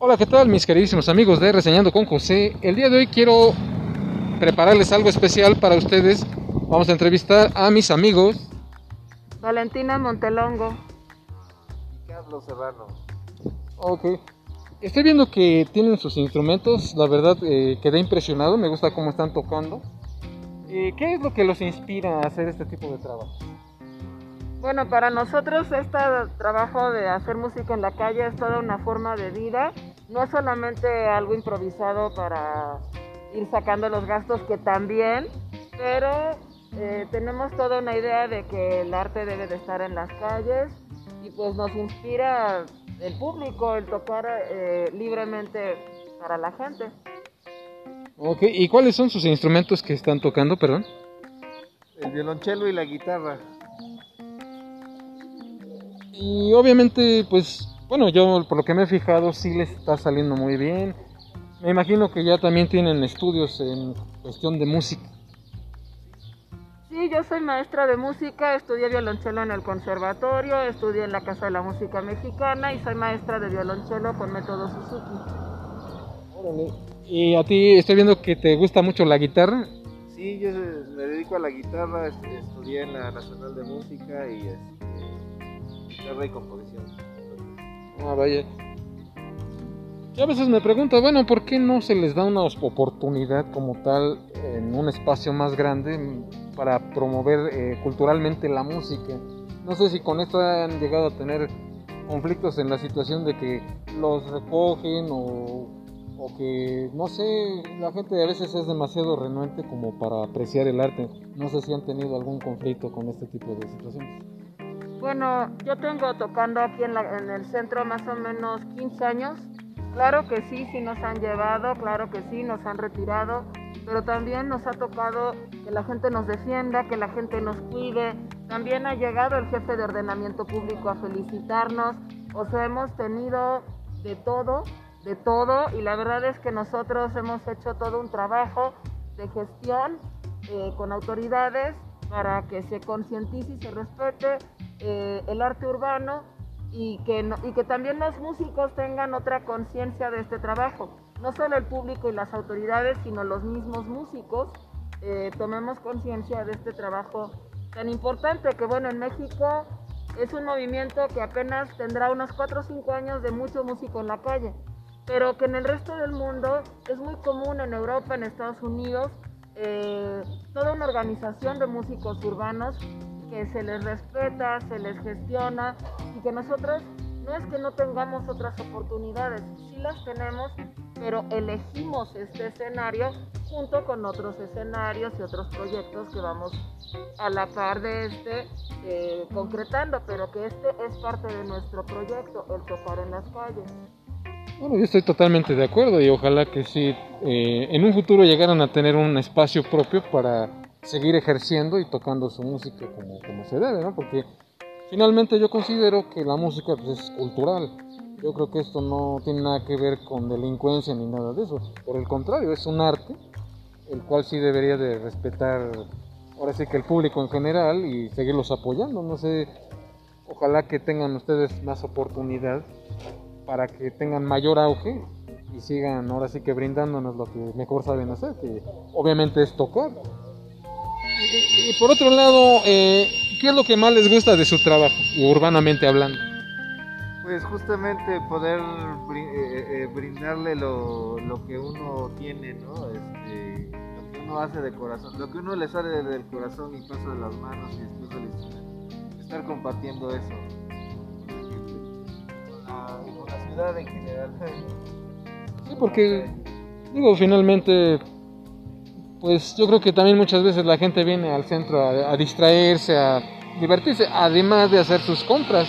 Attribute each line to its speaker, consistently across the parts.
Speaker 1: Hola, ¿qué tal mis queridísimos amigos de Reseñando con José? El día de hoy quiero prepararles algo especial para ustedes. Vamos a entrevistar a mis amigos.
Speaker 2: Valentina Montelongo.
Speaker 3: Carlos Serrano.
Speaker 1: Ok. Estoy viendo que tienen sus instrumentos, la verdad eh, quedé impresionado, me gusta cómo están tocando. Eh, ¿Qué es lo que los inspira a hacer este tipo de trabajo?
Speaker 2: Bueno, para nosotros este trabajo de hacer música en la calle es toda una forma de vida, no es solamente algo improvisado para ir sacando los gastos que también, pero eh, tenemos toda una idea de que el arte debe de estar en las calles y pues nos inspira el público el tocar eh, libremente para la gente.
Speaker 1: Ok, ¿y cuáles son sus instrumentos que están tocando, perdón?
Speaker 3: El violonchelo y la guitarra.
Speaker 1: Y obviamente, pues, bueno, yo por lo que me he fijado, sí les está saliendo muy bien. Me imagino que ya también tienen estudios en cuestión de música.
Speaker 2: Sí, yo soy maestra de música, estudié violonchelo en el conservatorio, estudié en la Casa de la Música Mexicana y soy maestra de violonchelo con método Suzuki.
Speaker 1: Y a ti estoy viendo que te gusta mucho la guitarra.
Speaker 3: Sí, yo me dedico a la guitarra, este, estudié en la Nacional de Música y este, guitarra y composición.
Speaker 1: Ah, vaya. Yo a veces me pregunto, bueno, ¿por qué no se les da una oportunidad como tal en un espacio más grande para promover eh, culturalmente la música? No sé si con esto han llegado a tener conflictos en la situación de que los recogen o, o que, no sé, la gente a veces es demasiado renuente como para apreciar el arte. No sé si han tenido algún conflicto con este tipo de situaciones.
Speaker 2: Bueno, yo tengo tocando aquí en, el centro más o menos 15 años Claro que sí, sí nos han llevado, claro que sí, nos han retirado, pero también nos ha tocado que la gente nos defienda, que la gente nos cuide. También ha llegado el jefe de ordenamiento público a felicitarnos. O sea, hemos tenido de todo, de todo, y la verdad es que nosotros hemos hecho todo un trabajo de gestión eh, con autoridades para que se concientice y se respete eh, el arte urbano y que, también los músicos tengan otra conciencia de este trabajo. No solo el público y las autoridades, sino los mismos músicos eh, tomemos conciencia de este trabajo tan importante que, bueno, en México es un movimiento que apenas tendrá unos 4 o 5 años de mucho músico en la calle, pero que en el resto del mundo es muy común en Europa, en Estados Unidos, eh, toda una organización de músicos urbanos que se les respeta, se les gestiona y que nosotros no es que no tengamos otras oportunidades, sí las tenemos, pero elegimos este escenario junto con otros escenarios y otros proyectos que vamos a la par de este eh, concretando, pero que este es parte de nuestro proyecto, el tocar en las calles.
Speaker 1: Bueno, yo estoy totalmente de acuerdo y ojalá que sí, eh, en un futuro llegaran a tener un espacio propio para seguir ejerciendo y tocando su música como, se debe, ¿no? Porque finalmente yo considero que la música pues, es cultural. Yo creo que esto no tiene nada que ver con delincuencia ni nada de eso. Por el contrario, es un arte, el cual sí debería de respetar, ahora sí que el público en general y seguirlos apoyando. No sé, ojalá que tengan ustedes más oportunidad para que tengan mayor auge y sigan ahora sí que brindándonos lo que mejor saben hacer, que obviamente es tocar. Y, por otro lado, eh, ¿qué es lo que más les gusta de su trabajo, urbanamente hablando?
Speaker 3: Pues justamente poder eh, eh, brindarle lo, que uno tiene, ¿no? Este, lo que uno hace de corazón, lo que uno le sale del corazón y pasa de las manos y después del instrumento. Estar compartiendo eso con la, con la ciudad en general.
Speaker 1: Sí, porque, digo, finalmente pues yo creo que también muchas veces la gente viene al centro a, distraerse, a divertirse, además de hacer sus compras.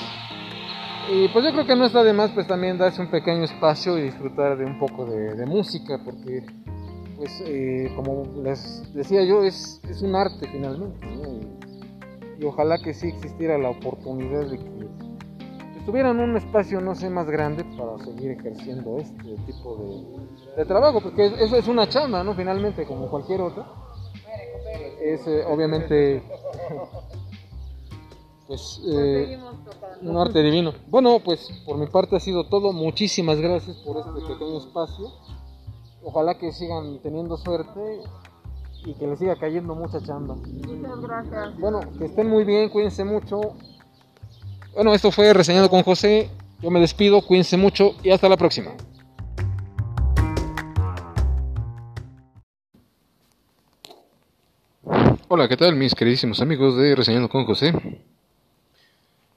Speaker 1: Y pues yo creo que no está de más pues también darse un pequeño espacio y disfrutar de un poco de, música, porque pues eh, como les decía yo, es, es un arte finalmente. Y, y, ojalá que sí existiera la oportunidad de que tuvieran un espacio, no sé, más grande para seguir ejerciendo este tipo de, trabajo, porque eso es una chamba, ¿no? Finalmente, como cualquier otra. Es eh, obviamente, pues, eh, Un arte divino. Bueno, pues por mi parte ha sido todo. Muchísimas gracias por este pequeño espacio. Ojalá que sigan teniendo suerte y que les siga cayendo mucha chamba.
Speaker 2: Muchas gracias.
Speaker 1: Bueno, que estén muy bien, cuídense mucho. Bueno, esto fue Reseñado con José. Yo me despido, cuídense mucho y hasta la próxima. Hola, ¿qué tal mis queridísimos amigos de Reseñando con José?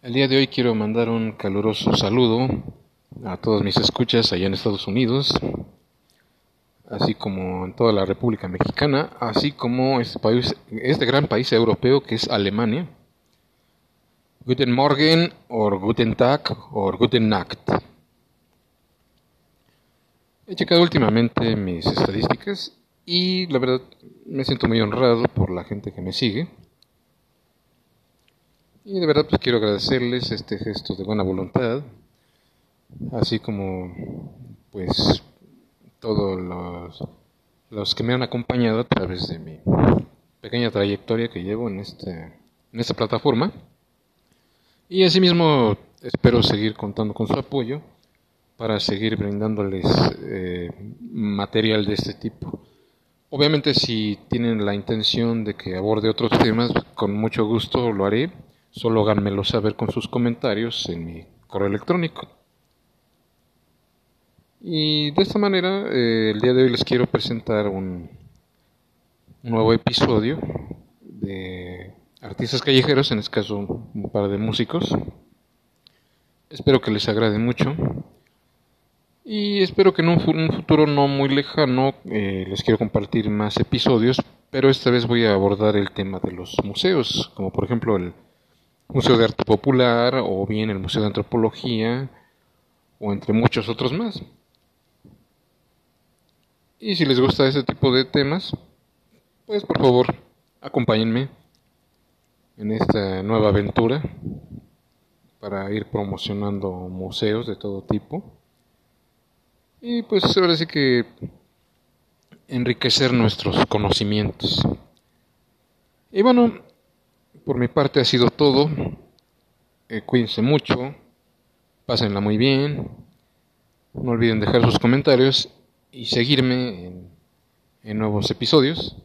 Speaker 1: El día de hoy quiero mandar un caluroso saludo a todos mis escuchas allá en Estados Unidos, así como en toda la República Mexicana, así como este, país, este gran país europeo que es Alemania. Guten Morgen, or Guten Tag, or Guten Nacht. He checado últimamente mis estadísticas y la verdad me siento muy honrado por la gente que me sigue. Y de verdad pues quiero agradecerles este gesto de buena voluntad, así como pues todos los, los que me han acompañado a través de mi pequeña trayectoria que llevo en, este, en esta plataforma. Y asimismo espero seguir contando con su apoyo para seguir brindándoles eh, material de este tipo. Obviamente si tienen la intención de que aborde otros temas, con mucho gusto lo haré. Solo háganmelo saber con sus comentarios en mi correo electrónico. Y de esta manera, eh, el día de hoy les quiero presentar un nuevo episodio de artistas callejeros, en este caso un par de músicos. Espero que les agrade mucho. Y espero que en un, futuro no muy lejano eh, les quiero compartir más episodios, pero esta vez voy a abordar el tema de los museos, como por ejemplo el Museo de Arte Popular o bien el Museo de Antropología o entre muchos otros más. Y si les gusta ese tipo de temas, pues por favor acompáñenme en esta nueva aventura para ir promocionando museos de todo tipo y pues ahora sí que enriquecer nuestros conocimientos. Y bueno, por mi parte ha sido todo. Eh, cuídense mucho, pásenla muy bien. No olviden dejar sus comentarios y seguirme en, en nuevos episodios.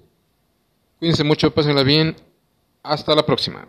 Speaker 1: Cuídense mucho, pásenla bien. Hasta la próxima.